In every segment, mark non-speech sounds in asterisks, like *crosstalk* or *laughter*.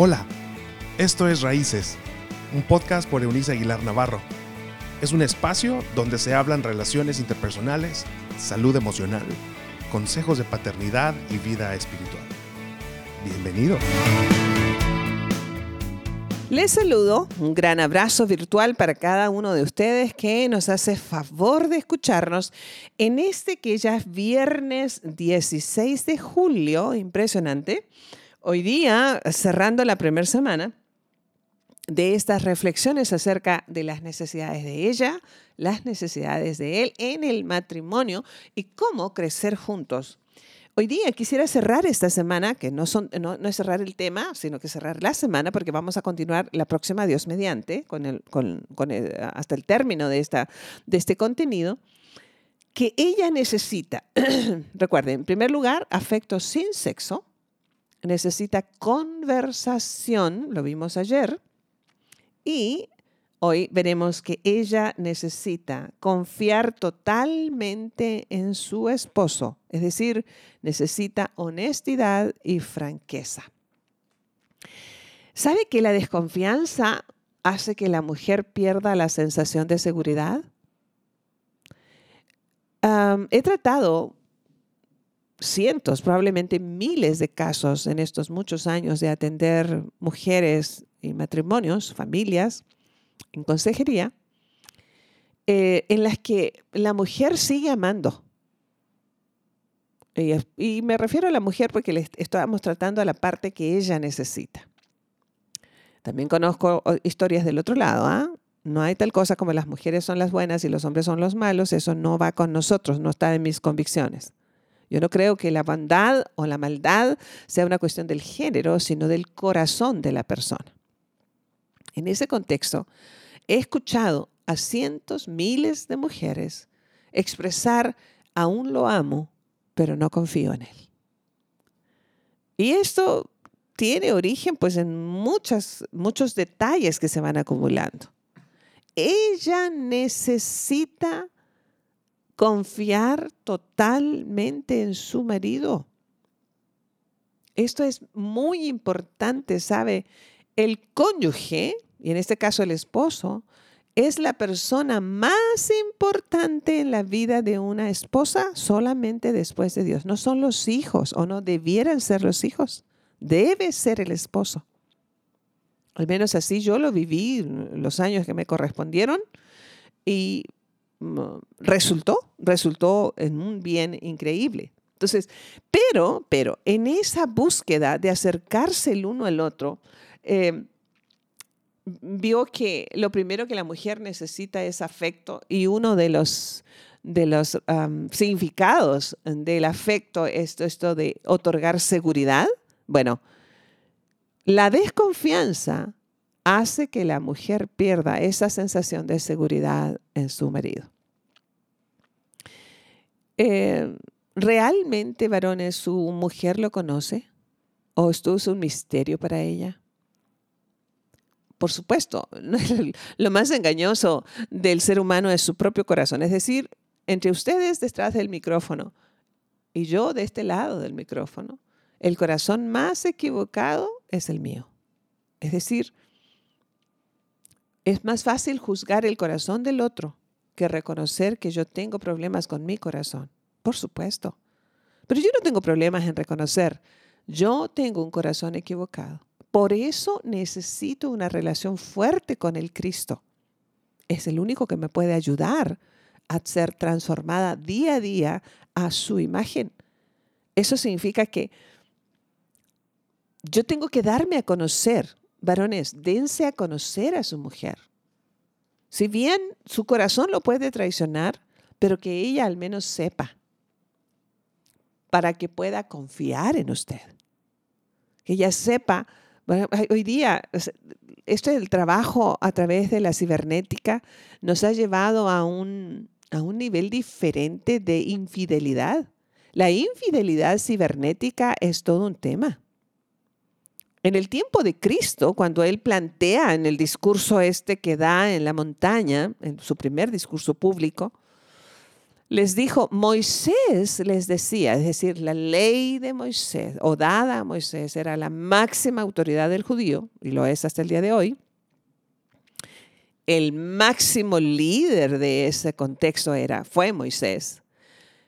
Hola, esto es Raíces, un podcast por Eunice Aguilar Navarro. Es un espacio donde se hablan relaciones interpersonales, salud emocional, consejos de paternidad y vida espiritual. Bienvenido. Les saludo, un gran abrazo virtual para cada uno de ustedes que nos hace favor de escucharnos en este que ya es viernes 16 de julio, impresionante, Hoy día, cerrando la primera semana de estas reflexiones acerca de las necesidades de ella, las necesidades de él en el matrimonio y cómo crecer juntos. Hoy día quisiera cerrar esta semana, que no, es cerrar el tema, sino que cerrar la semana, porque vamos a continuar la próxima Dios mediante, hasta el término de, esta, de este contenido, que ella necesita, *clears throat* recuerden, en primer lugar, afecto sin sexo, necesita conversación, lo vimos ayer, y hoy veremos que ella necesita confiar totalmente en su esposo, es decir, necesita honestidad y franqueza. ¿Sabe que la desconfianza hace que la mujer pierda la sensación de seguridad? he tratado cientos, probablemente miles de casos en estos muchos años de atender mujeres y matrimonios, familias, en consejería, eh, en las que la mujer sigue amando. Y, me refiero a la mujer porque le estamos tratando a la parte que ella necesita. También conozco historias del otro lado. ¿ah? No hay tal cosa como las mujeres son las buenas y los hombres son los malos. Eso no va con nosotros, no está en mis convicciones. Yo no creo que la bondad o la maldad sea una cuestión del género, sino del corazón de la persona. En ese contexto, he escuchado a cientos, miles de mujeres expresar, aún lo amo, pero no confío en él. Y esto tiene origen pues en muchas, muchos detalles que se van acumulando. Ella necesita confiar totalmente en su marido. Esto es muy importante, ¿sabe? El cónyuge, y en este caso el esposo, es la persona más importante en la vida de una esposa solamente después de Dios. No son los hijos o no debieran ser los hijos. Debe ser el esposo. Al menos así yo lo viví los años que me correspondieron y resultó, resultó en un bien increíble. Entonces, pero, pero en esa búsqueda de acercarse el uno al otro, eh, vio que lo primero que la mujer necesita es afecto y uno de los, de los significados del afecto es esto de otorgar seguridad. Bueno, la desconfianza hace que la mujer pierda esa sensación de seguridad en su marido. Eh, ¿Realmente, varones, su mujer lo conoce? ¿O esto es un misterio para ella? Por supuesto, *laughs* lo más engañoso del ser humano es su propio corazón. Es decir, entre ustedes detrás del micrófono y yo de este lado del micrófono, el corazón más equivocado es el mío. Es decir, es más fácil juzgar el corazón del otro que reconocer que yo tengo problemas con mi corazón. Por supuesto. Pero yo no tengo problemas en reconocer, yo tengo un corazón equivocado. Por eso necesito una relación fuerte con el Cristo. Es el único que me puede ayudar a ser transformada día a día a su imagen. Eso significa que yo tengo que darme a conocer Varones, dense a conocer a su mujer. Si bien su corazón lo puede traicionar, pero que ella al menos sepa para que pueda confiar en usted. Que ella sepa, hoy día, esto del trabajo a través de la cibernética nos ha llevado a un, a un nivel diferente de infidelidad. La infidelidad cibernética es todo un tema. En el tiempo de Cristo, cuando él plantea en el discurso este que da en la montaña, en su primer discurso público, les dijo, Moisés les decía, es decir, la ley de Moisés o dada a Moisés era la máxima autoridad del judío, y lo es hasta el día de hoy. El máximo líder de ese contexto era, fue Moisés.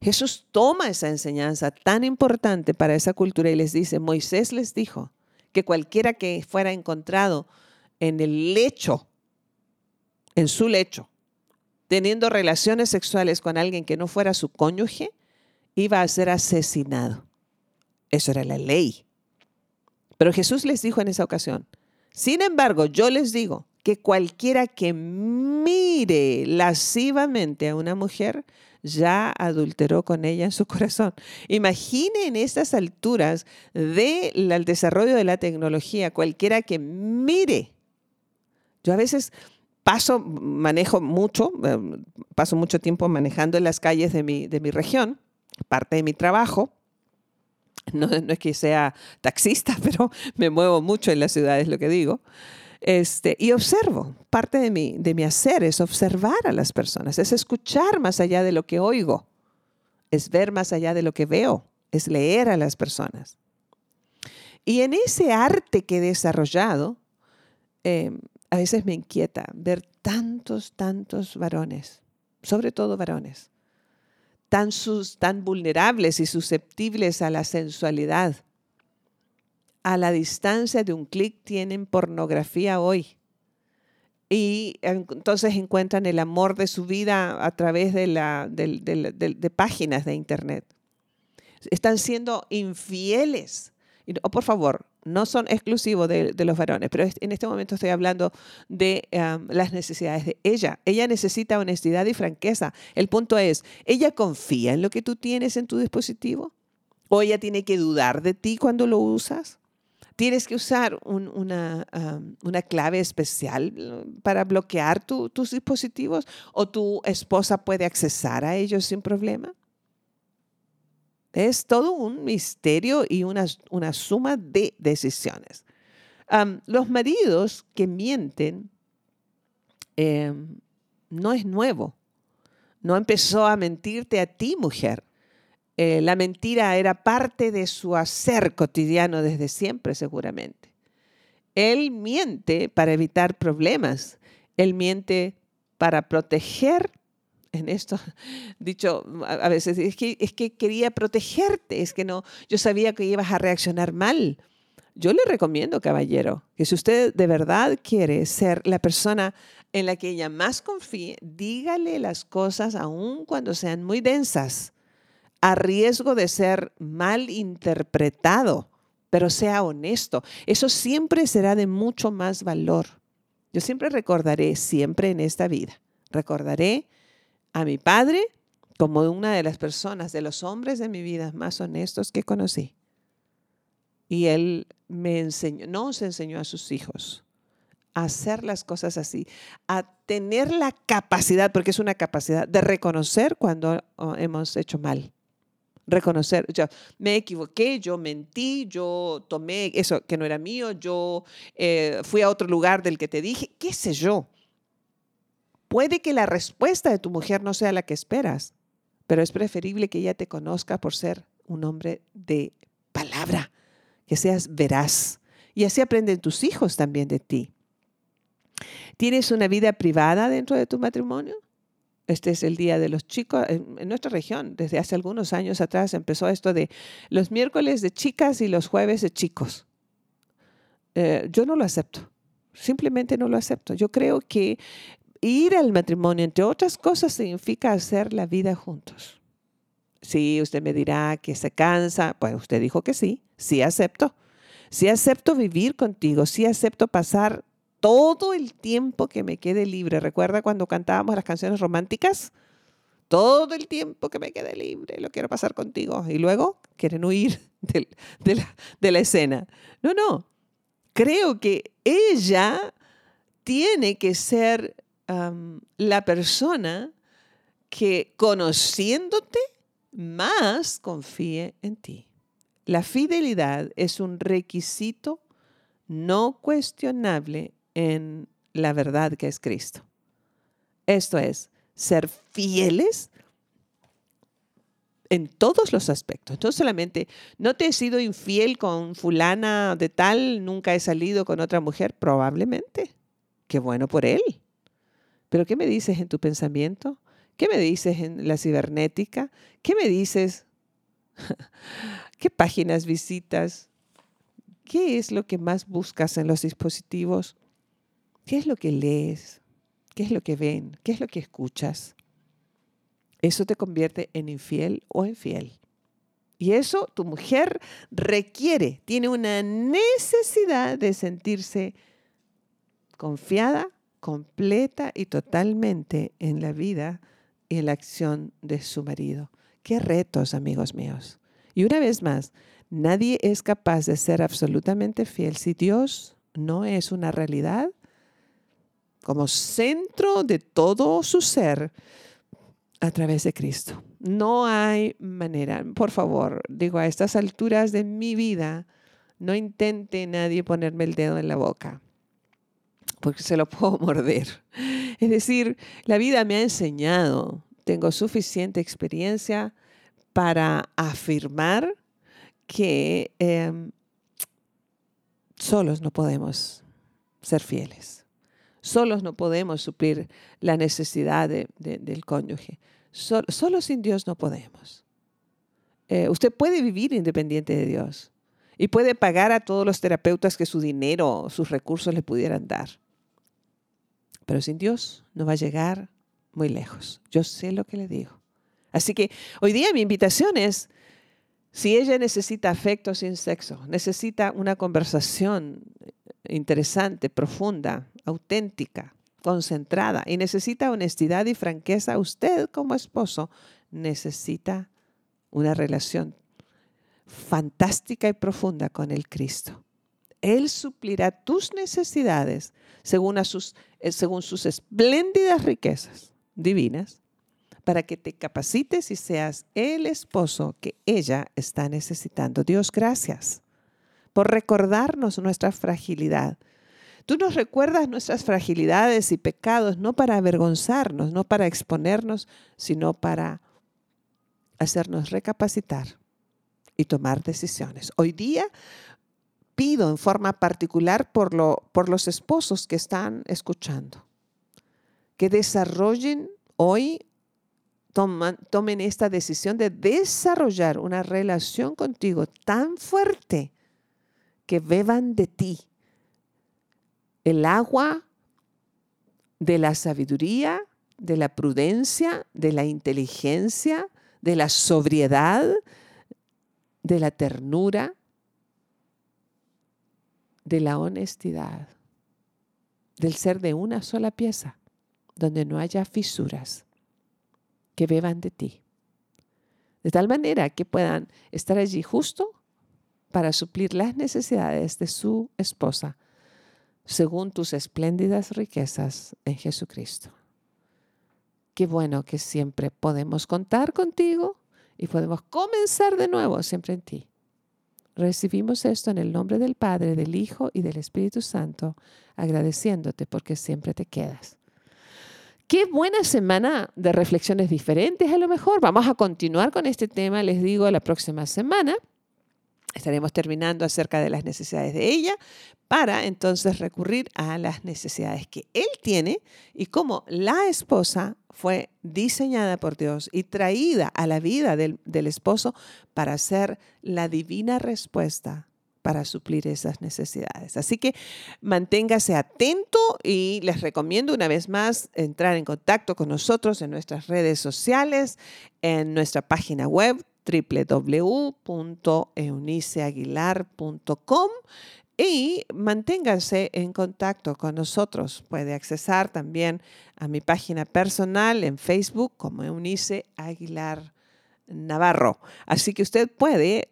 Jesús toma esa enseñanza tan importante para esa cultura y les dice, Moisés les dijo que cualquiera que fuera encontrado en el lecho, en su lecho, teniendo relaciones sexuales con alguien que no fuera su cónyuge, iba a ser asesinado. Eso era la ley. Pero Jesús les dijo en esa ocasión, sin embargo, yo les digo que cualquiera que mire lascivamente a una mujer, ya adulteró con ella en su *laughs* corazón. Imagine en estas alturas del desarrollo de la tecnología, cualquiera que mire. Yo a veces paso, manejo mucho, em, paso mucho tiempo manejando en las calles de mi, de mi región, parte de mi trabajo. No, no, es que sea taxista, *laughs* pero me muevo mucho en las ciudades, lo que digo. Este, y observo, parte de mi, de mi hacer es observar a las personas, es escuchar más allá de lo que oigo, es ver más allá de lo que veo, es leer a las personas. Y en ese arte que he desarrollado, eh, a veces me inquieta ver tantos, tantos varones, sobre todo varones, tan, sus, tan vulnerables y susceptibles a la sensualidad. A la distancia de un clic tienen pornografía hoy. Y entonces encuentran el amor de su vida a través de, páginas de Internet. Están siendo infieles. O por favor, no son exclusivos de, los varones, pero en este momento estoy hablando de las necesidades de ella. Ella necesita honestidad y franqueza. El punto es, ¿ella confía en lo que tú tienes en tu dispositivo? ¿O ella tiene que dudar de ti cuando lo usas? ¿Tienes que usar una, clave especial para bloquear tus dispositivos? ¿O tu esposa puede accesar a ellos sin problema? Es todo un misterio y una, una suma de decisiones. los maridos que mienten em, no es nuevo. No empezó a mentirte a ti, mujer. Eh, la mentira era parte de su hacer cotidiano desde siempre, seguramente. Él miente para evitar problemas. Él miente para proteger en esto, *laughs* dicho a veces, es que, es que quería protegerte, es que no, yo sabía que ibas a reaccionar mal. Yo le recomiendo, caballero, que si usted de verdad quiere ser la persona en la que ella más confíe, dígale las cosas aun cuando sean muy densas, a riesgo de ser mal interpretado, pero sea honesto. Eso siempre será de mucho más valor. Yo siempre recordaré, siempre en esta vida, recordaré a mi padre como una de las personas, de los hombres de mi vida más honestos que conocí. Y él me enseñó, nos enseñó a sus hijos a hacer las cosas así, a tener la capacidad, porque es una capacidad de reconocer cuando oh, hemos hecho mal. Reconocer, yo me equivoqué, yo mentí, yo tomé eso que no era mío, yo eh, fui a otro lugar del que te dije, qué sé yo. Puede que la respuesta de tu mujer no sea la que esperas, pero es preferible que ella te conozca por ser un hombre de palabra, que seas veraz. Y así aprenden tus hijos también de ti. ¿Tienes una vida privada dentro de tu matrimonio? Este es el día de los chicos. En, nuestra región, desde hace algunos años atrás, empezó esto de los miércoles de chicas y los jueves de chicos. Eh, yo no lo acepto. Simplemente no lo acepto. Yo creo que ir al matrimonio, entre otras cosas, significa hacer la vida juntos. Sí, usted me dirá que se cansa. Pues usted dijo que sí, sí acepto. Sí acepto vivir contigo, sí acepto pasar todo el tiempo que me quede libre. ¿Recuerda cuando cantábamos las canciones románticas? Todo el tiempo que me quede libre, lo quiero pasar contigo. Y luego quieren huir *laughs* de, la, escena. No, no. Creo que ella tiene que ser la persona que conociéndote más confíe en ti. La fidelidad es un requisito no cuestionable en la verdad que es Cristo. Esto es, ser fieles en todos los aspectos. No solamente, no te he sido infiel con fulana de tal, nunca he salido con otra mujer, probablemente. Qué bueno por él. Pero ¿qué me dices en tu pensamiento? ¿Qué me dices en la cibernética? ¿Qué me dices? *laughs* ¿Qué páginas visitas? ¿Qué es lo que más buscas en los dispositivos? ¿Qué es lo que lees? ¿Qué es lo que ven? ¿Qué es lo que escuchas? Eso te convierte en infiel o infiel. Y eso tu mujer requiere, tiene una necesidad de sentirse confiada, completa y totalmente en la vida y en la acción de su marido. Qué retos, amigos míos. Y una vez más, nadie es capaz de ser absolutamente fiel si Dios no es una realidad como centro de todo su ser a través de Cristo. No hay manera, por favor, digo, a estas alturas de mi vida, no intente nadie ponerme el dedo en la boca, porque se lo *laughs* puedo morder. Es decir, la vida me ha enseñado, tengo suficiente experiencia para afirmar que em, solos no podemos ser fieles. Solos no podemos suplir la necesidad del cónyuge. solo sin Dios no podemos. Eh, usted puede vivir independiente de Dios y puede pagar a todos los terapeutas que su dinero, sus recursos le pudieran dar. Pero sin Dios no va a llegar muy lejos. Yo sé lo que le digo. Así que hoy día mi invitación es, si ella necesita afecto sin sexo, necesita una conversación interesante, profunda, auténtica, concentrada y necesita honestidad y franqueza, usted como esposo necesita una relación fantástica y profunda con el Cristo. Él suplirá tus necesidades según, sus, eh, según sus espléndidas riquezas divinas para que te capacites y seas el esposo que ella está necesitando. Dios, gracias por recordarnos nuestra fragilidad. Tú nos recuerdas nuestras fragilidades y pecados no para avergonzarnos, no para exponernos, sino para hacernos recapacitar y tomar decisiones. Hoy día pido en forma particular por, lo, por los esposos que están escuchando, que desarrollen hoy, tomen esta decisión de desarrollar una relación contigo tan fuerte que beban de ti el agua de la sabiduría, de la prudencia, de la inteligencia, de la sobriedad, de la ternura, de la honestidad, del ser de una sola pieza, donde no haya fisuras, que beban de ti. De tal manera que puedan estar allí justo para suplir las necesidades de su esposa, según tus espléndidas riquezas en Jesucristo. Qué bueno que siempre podemos contar contigo y podemos comenzar de nuevo siempre en ti. Recibimos esto en el nombre del Padre, del Hijo y del Espíritu Santo, agradeciéndote porque siempre te quedas. Qué buena semana de reflexiones diferentes a lo mejor. Vamos a continuar con este tema, les digo, la próxima semana. Estaremos terminando acerca de las necesidades de ella para entonces recurrir a las necesidades que él tiene y cómo la esposa fue diseñada por Dios y traída a la vida del, del esposo para ser la divina respuesta para suplir esas necesidades. Así que manténgase atento y les recomiendo una vez más entrar en contacto con nosotros en nuestras redes sociales, en nuestra página web www.euniceaguilar.com y manténganse en contacto con nosotros. Puede accesar también a mi página personal en Facebook como Eunice Aguilar Navarro. Así que usted puede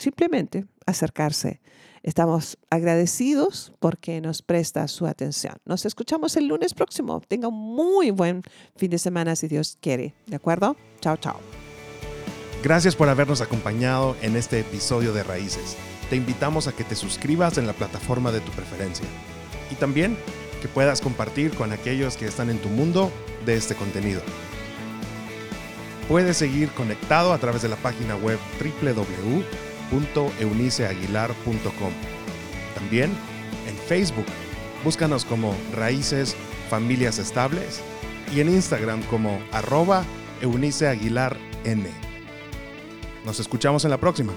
simplemente acercarse. Estamos agradecidos porque nos presta su atención. Nos escuchamos el lunes próximo. Tenga un muy buen fin de semana si Dios quiere. ¿De acuerdo? Chao, chao. Gracias por habernos acompañado en este episodio de Raíces. Te invitamos a que te suscribas en la plataforma de tu preferencia y también que puedas compartir con aquellos que están en tu mundo de este contenido. puedes seguir conectado a través de la página web www.euniceaguilar.com. También en Facebook, búscanos como Raíces Familias Estables y en Instagram como arroba Eunice Aguilar N. Nos escuchamos en la próxima.